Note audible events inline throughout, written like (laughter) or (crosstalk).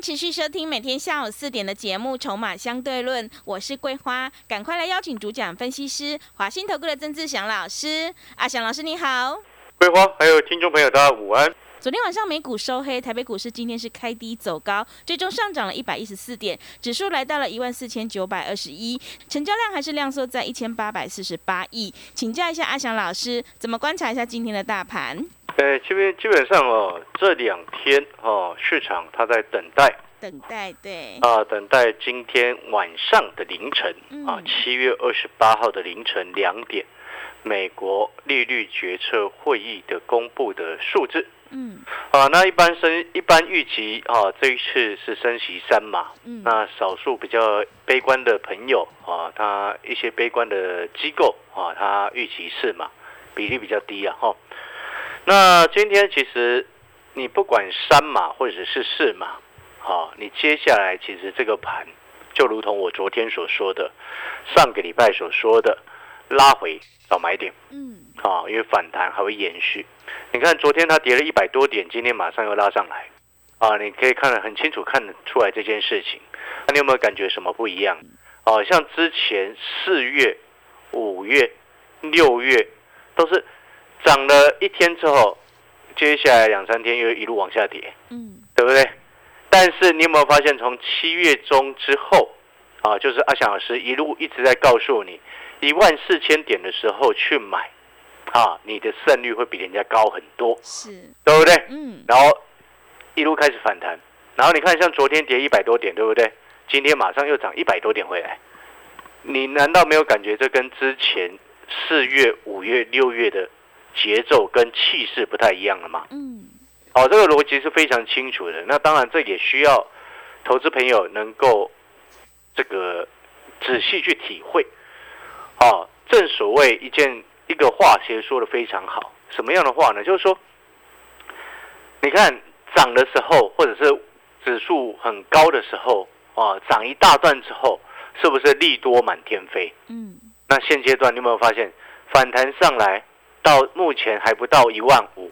持续收听每天下午四点的节目《筹码相对论》，我是桂花，赶快来邀请主讲分析师华信投顾的曾志祥老师。阿祥老师你好，桂花还有听众朋友大家午安。昨天晚上美股收黑，台北股市今天是开低走高，最终上涨了一百一十四点，指数来到了一万四千九百二十一，成交量还是量缩在一千八百四十八亿。请教一下阿祥老师，怎么观察一下今天的大盘？呃，这边基本上哦，这两天哦，市场它在等待，等待对啊，等待今天晚上的凌晨啊，七月二十八号的凌晨两点，美国利率决策会议的公布的数字。嗯，啊，那一般升一般预期啊，这一次是升息三嘛。嗯，那少数比较悲观的朋友啊，他一些悲观的机构啊，他预期四嘛，比例比较低啊，哈。那今天其实你不管三码或者是四码，好，你接下来其实这个盘就如同我昨天所说的，上个礼拜所说的拉回找买点，嗯，好，因为反弹还会延续。你看昨天它跌了一百多点，今天马上又拉上来，啊，你可以看得很清楚，看得出来这件事情。那你有没有感觉什么不一样？哦，像之前四月、五月、六月都是。涨了一天之后，接下来两三天又一路往下跌，嗯，对不对？但是你有没有发现，从七月中之后，啊，就是阿翔老师一路一直在告诉你，一万四千点的时候去买，啊，你的胜率会比人家高很多，是，对不对？嗯。然后一路开始反弹，然后你看，像昨天跌一百多点，对不对？今天马上又涨一百多点回来，你难道没有感觉这跟之前四月、五月、六月的？节奏跟气势不太一样了嘛？嗯，好，这个逻辑是非常清楚的。那当然，这也需要投资朋友能够这个仔细去体会。哦，正所谓一件一个话，其实说的非常好。什么样的话呢？就是说，你看涨的时候，或者是指数很高的时候，啊，涨一大段之后，是不是利多满天飞？嗯，那现阶段你有没有发现反弹上来？到目前还不到一万五，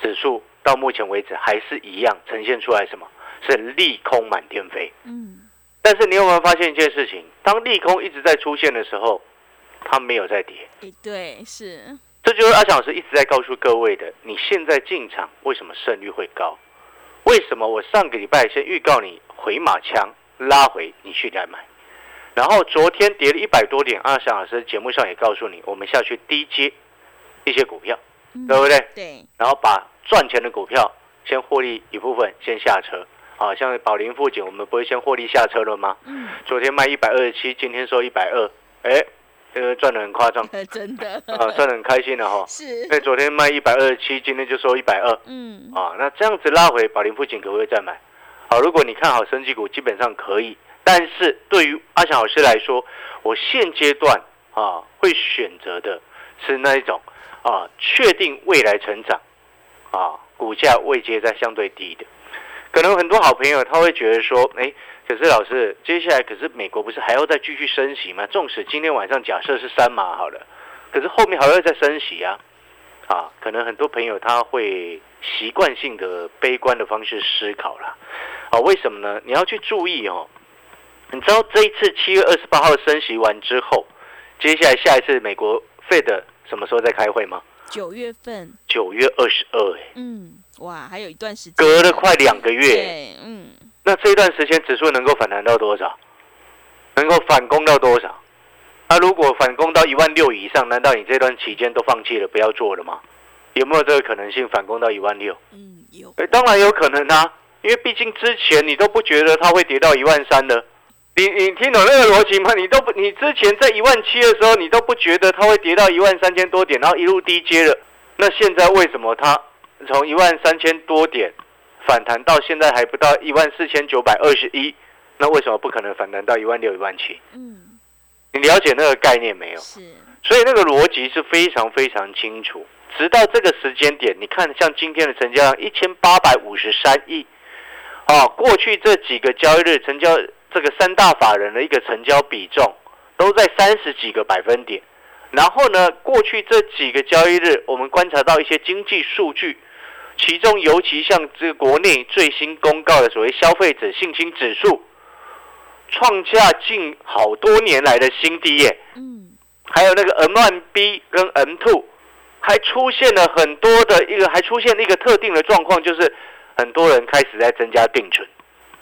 指数到目前为止还是一样呈现出来什么？是利空满天飞。嗯，但是你有没有发现一件事情？当利空一直在出现的时候，它没有在跌。对，是。这就是阿强老师一直在告诉各位的。你现在进场，为什么胜率会高？为什么我上个礼拜先预告你回马枪拉回，你去再买？然后昨天跌了一百多点，阿翔老师节目上也告诉你，我们下去低接。一些股票，对不对？对。然后把赚钱的股票先获利一部分，先下车。啊，像宝林附近，我们不会先获利下车了吗？嗯。昨天卖一百二十七，今天收一百二，哎，这个赚的很夸张。(laughs) 真的。(laughs) 啊，赚的很开心的哈。是。因为昨天卖一百二十七，今天就收一百二。嗯。啊，那这样子拉回宝林附近可不可以再买？好，如果你看好升级股，基本上可以。但是对于阿翔老师来说，我现阶段啊会选择的是那一种。啊，确定未来成长，啊，股价位阶在相对低的，可能很多好朋友他会觉得说，哎，可是老师，接下来可是美国不是还要再继续升息吗？纵使今天晚上假设是三码好了，可是后面还要再升息啊，啊，可能很多朋友他会习惯性的悲观的方式思考了，啊，为什么呢？你要去注意哦，你知道这一次七月二十八号升息完之后，接下来下一次美国费的。什么时候在开会吗？九月份。九月二十二，哎，嗯，哇，还有一段时间，隔了快两个月，对，嗯，那这段时间指数能够反弹到多少？能够反攻到多少？那如果反攻到一万六以上，难道你这段期间都放弃了，不要做了吗？有没有这个可能性反攻到一万六？嗯，有。哎，当然有可能啊，因为毕竟之前你都不觉得它会跌到一万三的。你你听懂那个逻辑吗？你都不，你之前在一万七的时候，你都不觉得它会跌到一万三千多点，然后一路低接了。那现在为什么它从一万三千多点反弹到现在还不到一万四千九百二十一，那为什么不可能反弹到一万六、一万七？嗯，你了解那个概念没有？是，所以那个逻辑是非常非常清楚。直到这个时间点，你看像今天的成交量一千八百五十三亿，啊，过去这几个交易日成交这个三大法人的一个成交比重都在三十几个百分点。然后呢，过去这几个交易日，我们观察到一些经济数据，其中尤其像这个国内最新公告的所谓消费者信心指数，创下近好多年来的新低耶。嗯。还有那个 M1B 跟 M two，还出现了很多的一个，还出现了一个特定的状况，就是很多人开始在增加定存。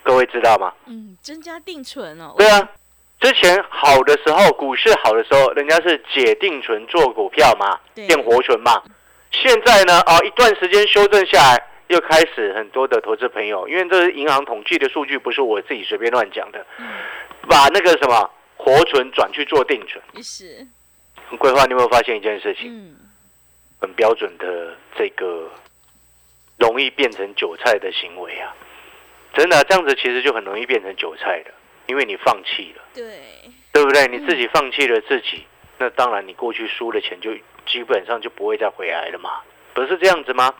各位知道吗？嗯，增加定存哦。对啊。之前好的时候，股市好的时候，人家是解定存做股票嘛，变活存嘛。现在呢，哦，一段时间修正下来，又开始很多的投资朋友，因为这是银行统计的数据，不是我自己随便乱讲的，嗯把那个什么活存转去做定存。是。规划，你有没有发现一件事情？嗯。很标准的这个容易变成韭菜的行为啊！真的，这样子其实就很容易变成韭菜的。因为你放弃了，对，对不对？你自己放弃了自己，那当然你过去输的钱就基本上就不会再回来了嘛，不是这样子吗？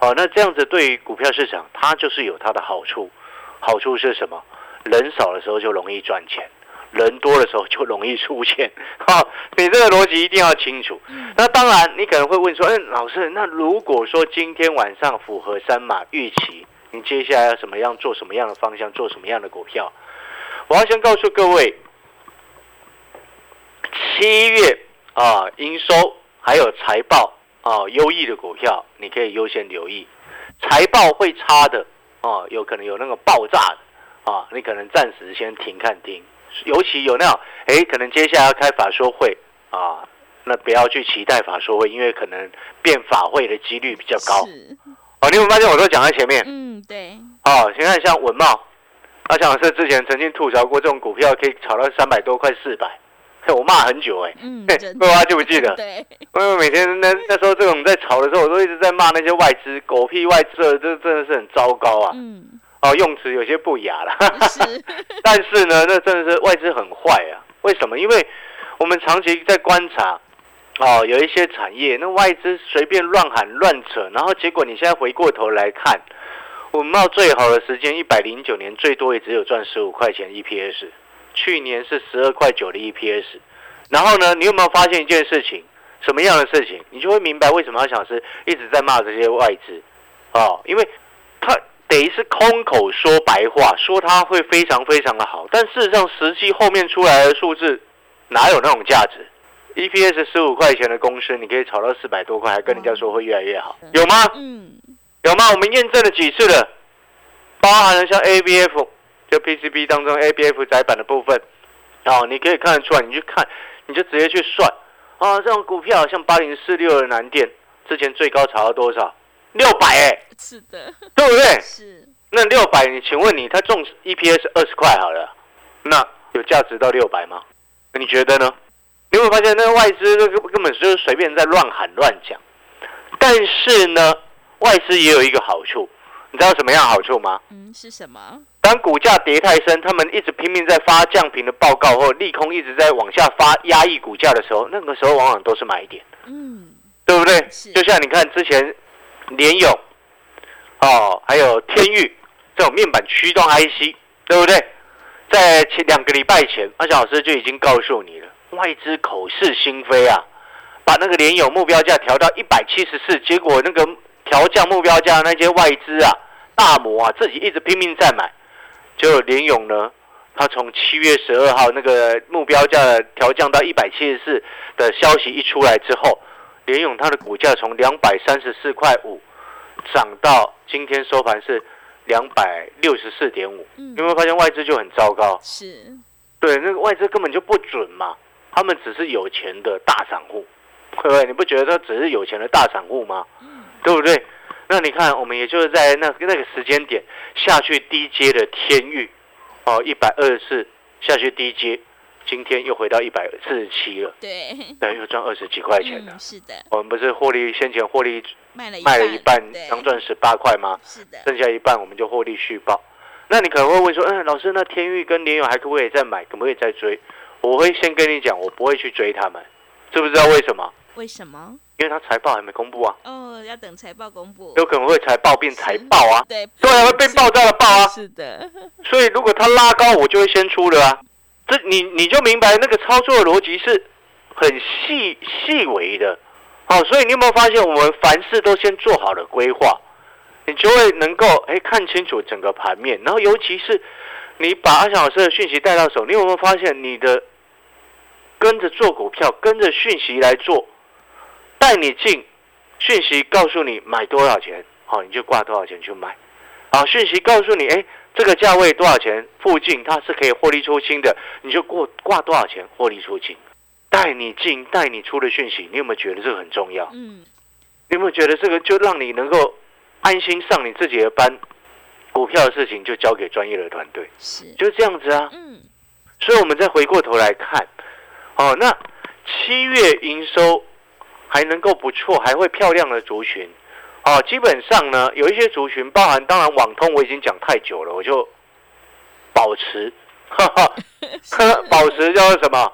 哦，那这样子对于股票市场，它就是有它的好处。好处是什么？人少的时候就容易赚钱，人多的时候就容易出现。(laughs) 哈，你这个逻辑一定要清楚。那当然，你可能会问说，哎，老师，那如果说今天晚上符合三马预期，你接下来要什么样做什么样的方向，做什么样的股票？我要先告诉各位，七月啊，营收还有财报啊，优异的股票你可以优先留意。财报会差的啊，有可能有那个爆炸的啊，你可能暂时先停看停。尤其有那种哎，可能接下来要开法说会啊，那不要去期待法说会，因为可能变法会的几率比较高。哦，你有发现我都讲在前面？嗯，对。哦，现在像文茂。阿强老师之前曾经吐槽过，这种股票可以炒到三百多块、四百，我骂很久哎。嗯，桂花记不记得？(laughs) 对，因为每天那那时候这种在炒的时候，我都一直在骂那些外资狗屁外资，这真的是很糟糕啊。嗯，哦，用词有些不雅了。是，(laughs) 但是呢，那真的是外资很坏啊。为什么？因为我们长期在观察，哦，有一些产业，那外资随便乱喊乱扯，然后结果你现在回过头来看。文茂最好的时间，一百零九年最多也只有赚十五块钱 EPS，去年是十二块九的 EPS。然后呢，你有没有发现一件事情？什么样的事情？你就会明白为什么要想是一直在骂这些外资哦，因为他等于是空口说白话，说他会非常非常的好，但事实上实际后面出来的数字哪有那种价值？EPS 十五块钱的公司，你可以炒到四百多块，还跟人家说会越来越好，有吗？嗯。有吗？我们验证了几次了，包含了像 ABF 就 PCB 当中 ABF 窄板的部分，哦，你可以看得出来，你去看，你就直接去算，啊，这种股票像八零四六的南电，之前最高炒到多少？六百哎，是的，对不对？是。那六百，你请问你，它中 EPS 二十块好了，那有价值到六百吗？你觉得呢？你会发现那个外资那个根本就是随便在乱喊乱讲，但是呢？外资也有一个好处，你知道什么样好处吗？嗯，是什么？当股价跌太深，他们一直拼命在发降频的报告，或利空一直在往下发，压抑股价的时候，那个时候往往都是买点。嗯，对不对？就像你看之前联勇，哦，还有天域这种面板驱动 IC，对不对？在前两个礼拜前，阿翔老师就已经告诉你了，外资口是心非啊，把那个联勇目标价调到一百七十四，结果那个。调降目标价那些外资啊，大摩啊，自己一直拼命在买，就联勇呢，他从七月十二号那个目标价调降到一百七十四的消息一出来之后，联勇它的股价从两百三十四块五涨到今天收盘是两百六十四点五，有没有发现外资就很糟糕？是，对，那个外资根本就不准嘛，他们只是有钱的大散户，对不对？你不觉得他只是有钱的大散户吗？对不对？那你看，我们也就是在那那个时间点下去低阶的天域，哦，一百二十四下去低阶，今天又回到一百四十七了。对，对，又赚二十几块钱了。是的，我们不是获利先前获利卖了卖了一半，刚赚十八块吗？是的，剩下一半我们就获利续报。那你可能会问说，嗯，老师，那天域跟联友还可不可以再买，可不可以再追？我会先跟你讲，我不会去追他们，知不知道为什么？为什么？因为他财报还没公布啊。哦，要等财报公布。有可能会财报变财报啊。对。对啊，会变爆炸的爆啊。是的。所以如果他拉高，我就会先出了啊。这你你就明白那个操作的逻辑是很细细微的。好，所以你有没有发现，我们凡事都先做好了规划，你就会能够哎看清楚整个盘面。然后尤其是你把阿翔老师的讯息带到手，你有没有发现你的？跟着做股票，跟着讯息来做，带你进讯息，告诉你买多少钱，好，你就挂多少钱去买。啊，讯息告诉你，哎，这个价位多少钱附近它是可以获利出清的，你就过挂多少钱获利出清。带你进带你出的讯息，你有没有觉得这个很重要？嗯，你有没有觉得这个就让你能够安心上你自己的班？股票的事情就交给专业的团队，是就是这样子啊。嗯，所以我们再回过头来看。哦，那七月营收还能够不错，还会漂亮的族群，哦，基本上呢，有一些族群，包含当然网通，我已经讲太久了，我就保持，(laughs) 哈哈，(laughs) 保持叫做什么？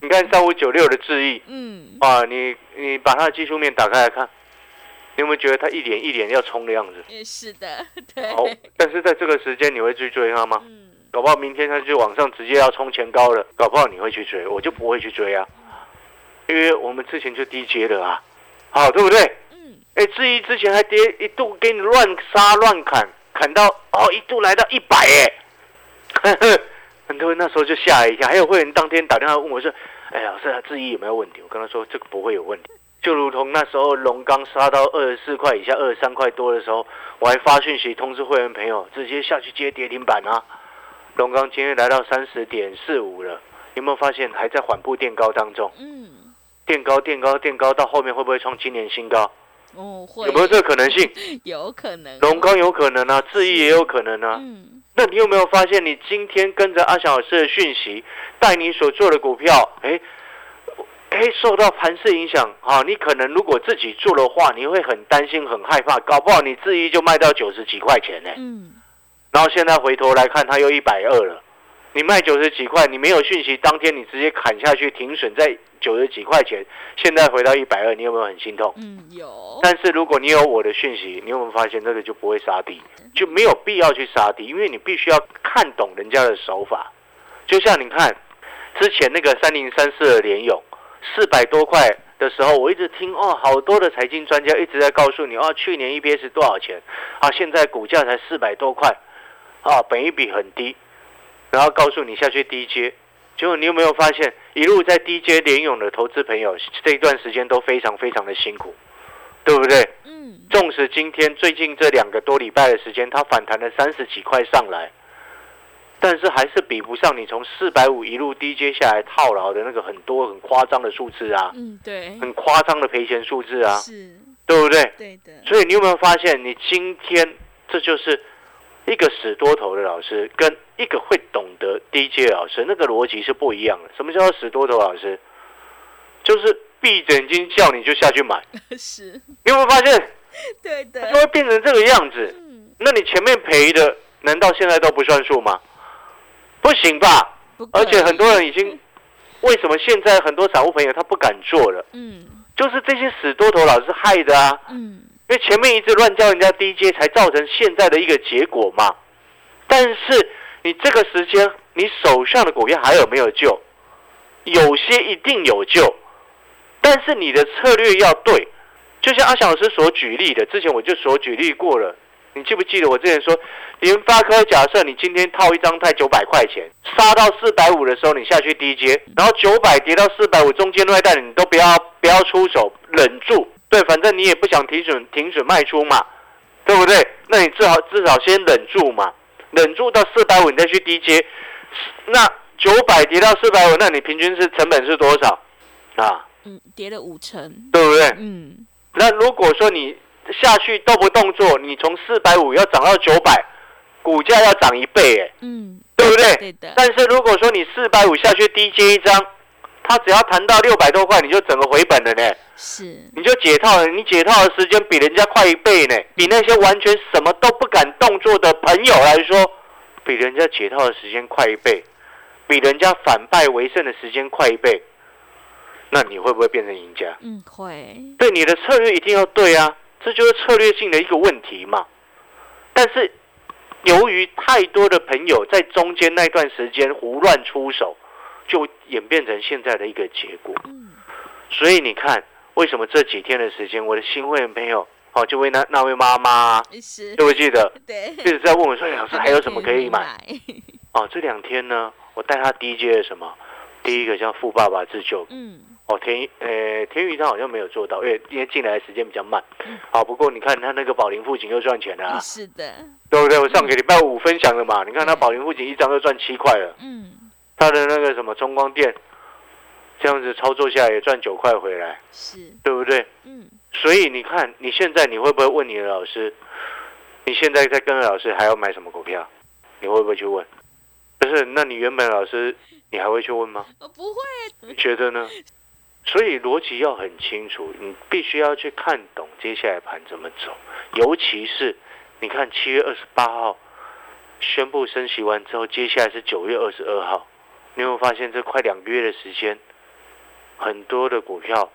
你看三五九六的智毅，嗯，啊，你你把它的技术面打开来看，你有没有觉得它一点一点要冲的样子？也是的，(laughs) 对。好，但是在这个时间，你会去追它吗？嗯。搞不好明天它就往上直接要冲前高了，搞不好你会去追，我就不会去追啊，因为我们之前就低接的啊，好对不对？嗯。哎，至于之前还跌一度给你乱杀乱砍，砍到哦一度来到一百哎，(laughs) 很多人那时候就吓了一下，还有会员当天打电话问我说：“哎老师，质疑有没有问题？”我跟他说：“这个不会有问题。”就如同那时候龙刚杀到二十四块以下，二十三块多的时候，我还发讯息通知会员朋友，直接下去接跌停板啊。龙刚今天来到三十点四五了，有没有发现还在缓步垫高当中？嗯，垫高垫高垫高，到后面会不会创今年新高？哦，会。有没有这个可能性？(laughs) 有可能。龙刚有可能啊，智毅也有可能啊。嗯。那你有没有发现，你今天跟着阿翔老师的讯息，带你所做的股票，哎，哎，受到盘势影响啊？你可能如果自己做的话，你会很担心、很害怕，搞不好你智毅就卖到九十几块钱呢。嗯。然后现在回头来看，它又一百二了。你卖九十几块，你没有讯息，当天你直接砍下去停损在九十几块钱，现在回到一百二，你有没有很心痛？嗯，有。但是如果你有我的讯息，你有没有发现这个就不会杀低，就没有必要去杀低，因为你必须要看懂人家的手法。就像你看之前那个三零三四的联勇，四百多块的时候，我一直听哦，好多的财经专家一直在告诉你哦，去年 EPS 多少钱啊？现在股价才四百多块。啊，本一比很低，然后告诉你下去低阶，结果你有没有发现，一路在低阶联勇的投资朋友这一段时间都非常非常的辛苦，对不对？嗯。纵使今天最近这两个多礼拜的时间，它反弹了三十几块上来，但是还是比不上你从四百五一路低阶下来套牢的那个很多很夸张的数字啊。嗯，对。很夸张的赔钱数字啊。是。对不对？对的。所以你有没有发现，你今天这就是。一个死多头的老师跟一个会懂得低阶老师，那个逻辑是不一样的。什么叫做死多头老师？就是闭着眼睛叫你就下去买。(laughs) 是。你有没有发现？(laughs) 对的。就会变成这个样子。嗯。那你前面赔的，难道现在都不算数吗？不行吧？而且很多人已经，为什么现在很多散户朋友他不敢做了？嗯。就是这些死多头老师害的啊。嗯。因为前面一直乱叫人家低阶，才造成现在的一个结果嘛。但是你这个时间，你手上的股票还有没有救？有些一定有救，但是你的策略要对。就像阿翔老师所举例的，之前我就所举例过了。你记不记得我之前说，联发科假设你今天套一张太九百块钱，杀到四百五的时候，你下去低接，然后九百跌到四百五，中间那一带你都不要不要出手，忍住。对，反正你也不想停损，停损卖出嘛，对不对？那你至少至少先忍住嘛，忍住到四百五你再去低接，那九百跌到四百五，那你平均是成本是多少啊？嗯，跌了五成，对不对？嗯。那如果说你下去动不动作，你从四百五要涨到九百，股价要涨一倍，哎，嗯，对不对？对的。但是如果说你四百五下去低接一张。他只要谈到六百多块，你就整个回本了呢。是，你就解套了。你解套的时间比人家快一倍呢，比那些完全什么都不敢动作的朋友来说，比人家解套的时间快一倍，比人家反败为胜的时间快一倍，那你会不会变成赢家？嗯，会。对，你的策略一定要对啊，这就是策略性的一个问题嘛。但是由于太多的朋友在中间那段时间胡乱出手，就演变成现在的一个结果。嗯，所以你看，为什么这几天的时间，我的新会员朋友？哦，就为那那位妈妈，记不记得？(laughs) 对，一直在问我说：“老师还有什么 (laughs) 可以买？”哦，这两天呢，我带他第一阶的什么？第一个叫富爸爸自救。嗯。哦，田呃田宇他好像没有做到，因为因为进来的时间比较慢。好，不过你看他那个宝林父亲又赚钱了。是的。对不对？我上个礼拜五分享了嘛？你看他宝林父亲一张就赚七块了。嗯。他的那个什么中光电，这样子操作下来也赚九块回来。是。对不对？嗯。所以你看，你现在你会不会问你的老师？你现在在跟着老师还要买什么股票？你会不会去问？不是，那你原本老师你还会去问吗？我不会。你觉得呢？所以逻辑要很清楚，你必须要去看懂接下来盘怎么走。尤其是你看七月二十八号宣布升息完之后，接下来是九月二十二号，你有没有发现这快两个月的时间，很多的股票。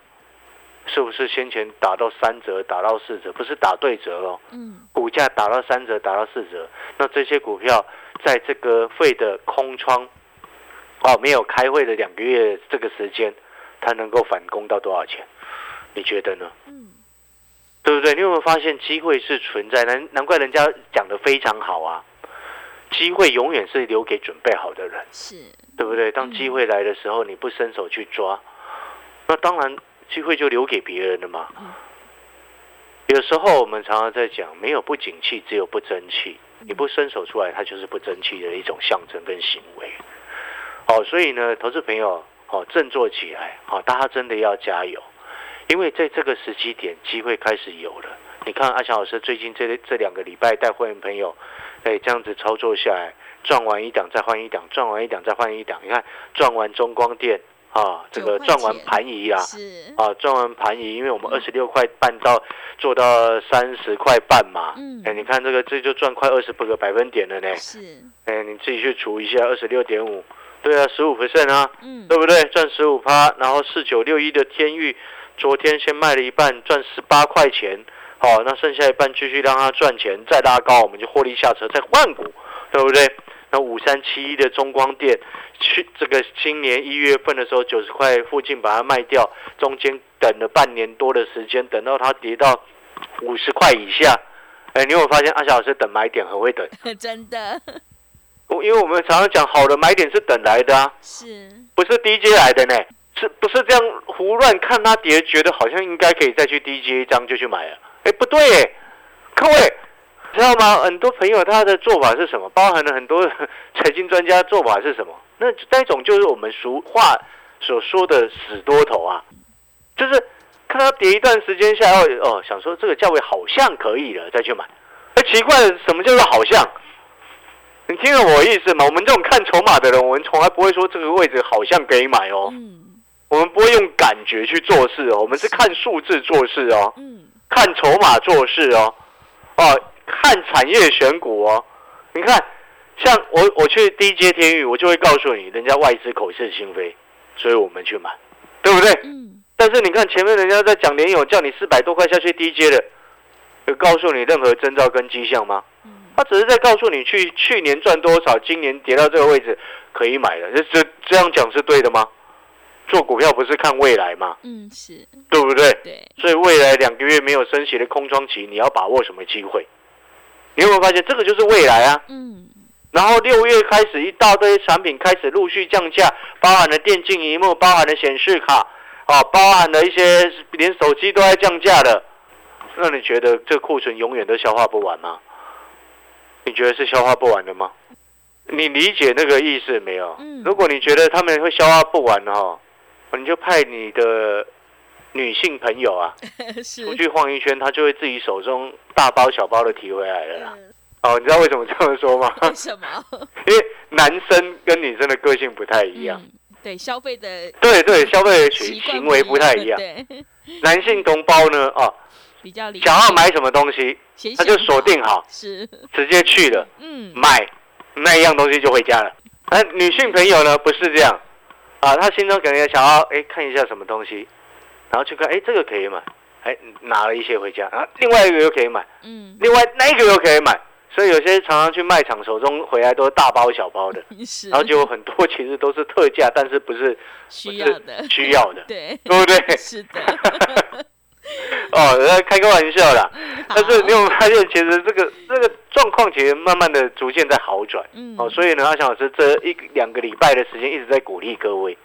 是不是先前打到三折，打到四折，不是打对折哦。嗯。股价打到三折，打到四折，那这些股票在这个费的空窗，哦，没有开会的两个月这个时间，它能够反攻到多少钱？你觉得呢？嗯。对不对？你有没有发现机会是存在？难难怪人家讲的非常好啊。机会永远是留给准备好的人。是。对不对？当机会来的时候，你不伸手去抓，那当然。机会就留给别人了嘛。有时候我们常常在讲，没有不景气，只有不争气。你不伸手出来，它就是不争气的一种象征跟行为。哦，所以呢，投资朋友，哦，振作起来，哦，大家真的要加油，因为在这个时机点，机会开始有了。你看阿强老师最近这这两个礼拜带会员朋友，哎，这样子操作下来，赚完一档再换一档，赚完一档再换一档。你看赚完中光电。啊，这个赚完盘仪啊，啊，赚完盘仪，因为我们二十六块半到做到三十块半嘛，嗯，哎，你看这个这就赚快二十个百分点了呢，是，哎，你自己去除一下，二十六点五，对啊，十五 percent 啊，嗯，对不对？赚十五趴，然后四九六一的天域，昨天先卖了一半，赚十八块钱，好，那剩下一半继续让它赚钱，再拉高，我们就获利下车，再换股，对不对？那五三七一的中光电。去这个今年一月份的时候，九十块附近把它卖掉，中间等了半年多的时间，等到它跌到五十块以下。哎，你有发现阿小老师等买点很会等？(laughs) 真的。(laughs) 我因为我们常常讲，好的买点是等来的啊，是不是 DJ 来的呢？是不是这样胡乱看它跌，觉得好像应该可以再去 DJ 一张就去买了？哎，不对，各位。知道吗？很多朋友他的做法是什么？包含了很多 (laughs) 财经专家做法是什么？那那种就是我们俗话所说的死多头啊，就是看它跌一段时间下来，哦，想说这个价位好像可以了，再去买。哎，奇怪，什么叫做好像？你听了我意思吗？我们这种看筹码的人，我们从来不会说这个位置好像可以买哦。嗯。我们不会用感觉去做事哦，我们是看数字做事哦。嗯。看筹码做事哦。哦。看产业选股哦，你看，像我我去低阶天域，我就会告诉你，人家外资口是心非，所以我们去买，对不对？嗯。但是你看前面人家在讲联友，叫你四百多块下去低阶的，有告诉你任何征兆跟迹象吗？嗯。他只是在告诉你去去年赚多少，今年跌到这个位置可以买了，这这这样讲是对的吗？做股票不是看未来吗？嗯，是对不对？对。所以未来两个月没有升息的空窗期，你要把握什么机会？你有没有发现，这个就是未来啊？嗯。然后六月开始，一大堆产品开始陆续降价，包含了电竞荧幕，包含了显示卡，啊，包含了一些连手机都在降价的。那你觉得这库存永远都消化不完吗？你觉得是消化不完的吗？你理解那个意思没有？嗯。如果你觉得他们会消化不完的哈，你就派你的。女性朋友啊，(laughs) 出去晃一圈，她就会自己手中大包小包的提回来了啦。哦，你知道为什么这么说吗？为什么？(laughs) 因为男生跟女生的个性不太一样。对，消费的对对，消费的行行为不太一样。男性同胞呢，哦，比较想要买什么东西，他就锁定好，是直接去了，嗯，买，那一样东西就回家了。而女性朋友呢，不是这样啊，他心中可能想要哎看一下什么东西，然后去看哎这个可以买，哎拿了一些回家，然后另外一个又可以买，嗯，另外那一个又可以买。所以有些常常去卖场，手中回来都是大包小包的，(laughs) 然后就很多其实都是特价，但是不是需要的，需要的，(laughs) 对，对不对？是的。(laughs) 哦，开个玩笑啦。(laughs) 但是你有发现，其实这个这个状况其实慢慢的逐渐在好转。嗯。哦，所以呢，阿翔老师这一两个礼拜的时间一直在鼓励各位，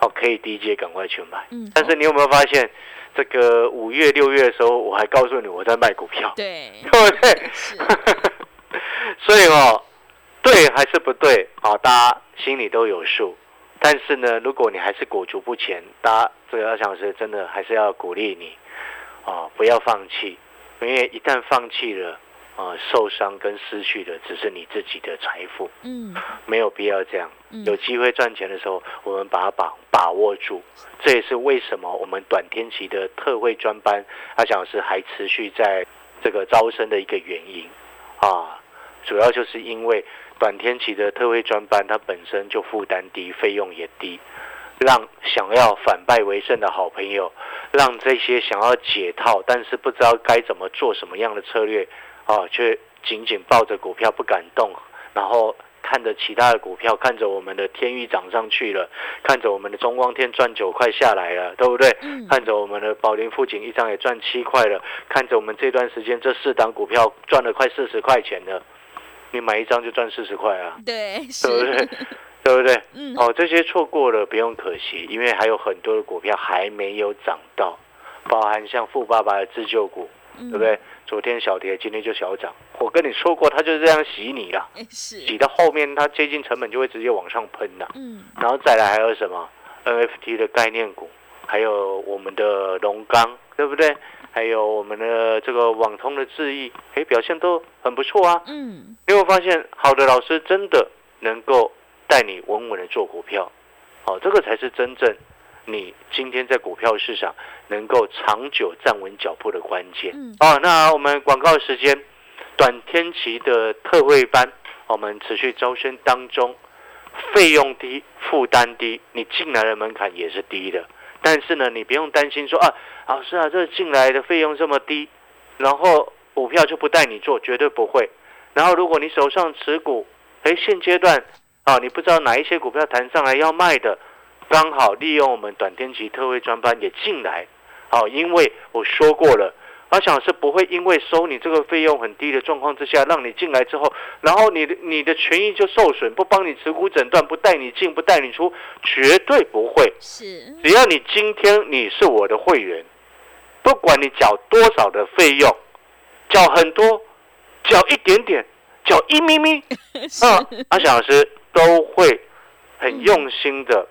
哦，可以低阶赶快去买。嗯。但是你有没有发现？这个五月六月的时候，我还告诉你我在卖股票，对，对不对？(laughs) 所以哦，对还是不对啊？大家心里都有数。但是呢，如果你还是裹足不前，大家这个二小时真的还是要鼓励你啊，不要放弃，因为一旦放弃了。啊，受伤跟失去的只是你自己的财富，嗯，没有必要这样。有机会赚钱的时候，我们把它把把握住。这也是为什么我们短天期的特惠专班，阿蒋老师还持续在这个招生的一个原因啊。主要就是因为短天期的特惠专班，它本身就负担低，费用也低，让想要反败为胜的好朋友，让这些想要解套但是不知道该怎么做什么样的策略。啊，却紧紧抱着股票不敢动，然后看着其他的股票，看着我们的天域涨上去了，看着我们的中光天赚九块下来了，对不对？看着我们的宝林富锦一张也赚七块了，看着我们这段时间这四档股票赚了快四十块钱了，你买一张就赚四十块啊？对，对不对？对不对？嗯。哦，这些错过了不用可惜，因为还有很多的股票还没有涨到，包含像富爸爸的自救股，对不对？昨天小跌，今天就小涨。我跟你说过，他就是这样洗你了，洗到后面，它接近成本就会直接往上喷了。嗯，然后再来还有什么 NFT 的概念股，还有我们的龙钢，对不对？还有我们的这个网通的智易，哎，表现都很不错啊。嗯，你会发现，好的老师真的能够带你稳稳的做股票，好，这个才是真正。你今天在股票市场能够长久站稳脚步的关键。嗯哦，那我们广告时间，短天期的特惠班，我们持续招生当中，费用低，负担低，你进来的门槛也是低的。但是呢，你不用担心说啊，老师啊，这进来的费用这么低，然后股票就不带你做，绝对不会。然后如果你手上持股，哎，现阶段啊，你不知道哪一些股票弹上来要卖的。刚好利用我们短天期特惠专班也进来，好，因为我说过了，阿翔是不会因为收你这个费用很低的状况之下，让你进来之后，然后你的你的权益就受损，不帮你持股诊断，不带你进，不带你出，绝对不会。是，只要你今天你是我的会员，不管你缴多少的费用，缴很多，缴一点点，缴一咪咪，(laughs) 嗯，阿翔老师都会很用心的。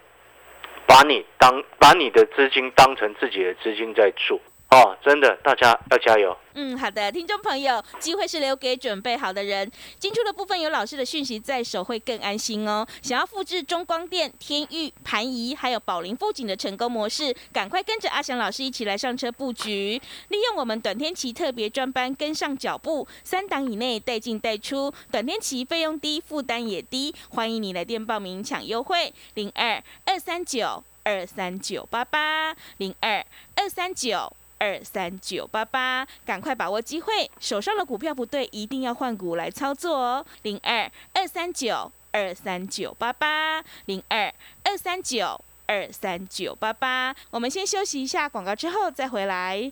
把你当把你的资金当成自己的资金在做哦，真的，大家要加油。嗯，好的，听众朋友，机会是留给准备好的人。进出的部分有老师的讯息在手，会更安心哦。想要复制中光电、天域、盘仪还有宝林富锦的成功模式，赶快跟着阿翔老师一起来上车布局，利用我们短天期特别专班跟上脚步，三档以内带进带出，短天期费用低，负担也低。欢迎你来电报名抢优惠，零二二三九二三九八八零二二三九。二三九八八，赶快把握机会！手上的股票不对，一定要换股来操作哦。零二二三九二三九八八，零二二三九二三九八八。我们先休息一下广告，之后再回来。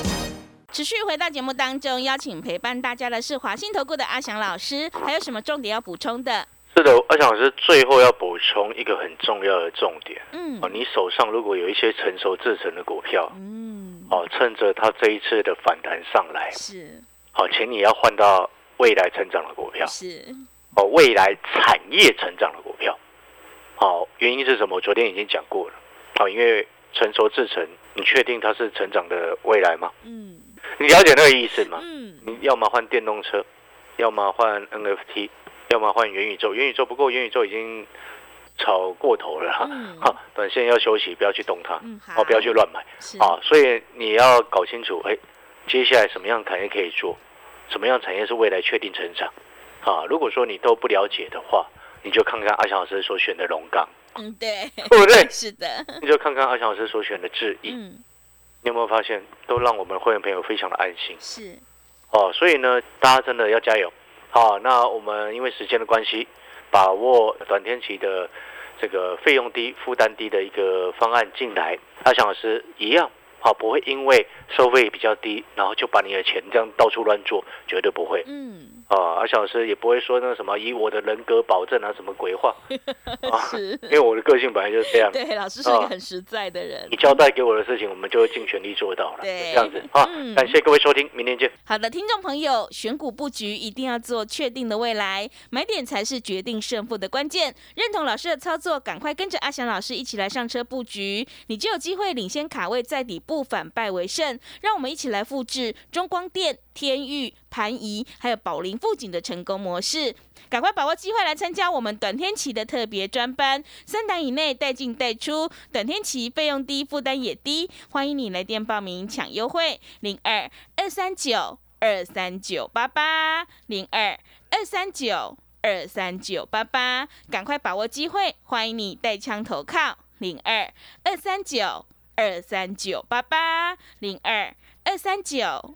持续回到节目当中，邀请陪伴大家的是华信投顾的阿翔老师，还有什么重点要补充的？是的，阿翔老师最后要补充一个很重要的重点。嗯，哦，你手上如果有一些成熟制成的股票，嗯，哦，趁着它这一次的反弹上来，是，好，请你要换到未来成长的股票。是，哦未来产业成长的股票。好，原因是什么？我昨天已经讲过了。好，因为成熟制成，你确定它是成长的未来吗？嗯。你了解那个意思吗？嗯。你要么换电动车，要么换 NFT，要么换元宇宙。元宇宙不过，元宇宙已经炒过头了哈。好，短线要休息，不要去动它。嗯。哦，不要去乱买。啊，所以你要搞清楚，哎，接下来什么样产业可以做？什么样产业是未来确定成长？啊，如果说你都不了解的话。你就看看阿翔老师所选的龙岗，嗯，对，对不对？(laughs) 是的。你就看看阿翔老师所选的智毅，嗯，你有没有发现，都让我们会员朋友非常的安心？是。哦，所以呢，大家真的要加油。好，那我们因为时间的关系，把握短天期的这个费用低、负担低的一个方案进来，阿翔老师一样。好，不会因为收费比较低，然后就把你的钱这样到处乱做，绝对不会。嗯，啊，而小老师也不会说那什么以我的人格保证啊什么鬼话。(laughs) 是，因为我的个性本来就是这样。对，老师是一个很实在的人。你交代给我的事情，我们就会尽全力做到了。对，这样子。好，感谢各位收听，明天见。好的，听众朋友，选股布局一定要做确定的未来，买点才是决定胜负的关键。认同老师的操作，赶快跟着阿翔老师一起来上车布局，你就有机会领先卡位在底部。反败为胜，让我们一起来复制中光电、天域、盘仪还有宝林富锦的成功模式。赶快把握机会来参加我们短天期的特别专班，三档以内带进带出，短天期费用低，负担也低。欢迎你来电报名抢优惠，零二二三九二三九八八零二二三九二三九八八，赶快把握机会，欢迎你带枪投靠，零二二三九。二三九八八零二二三九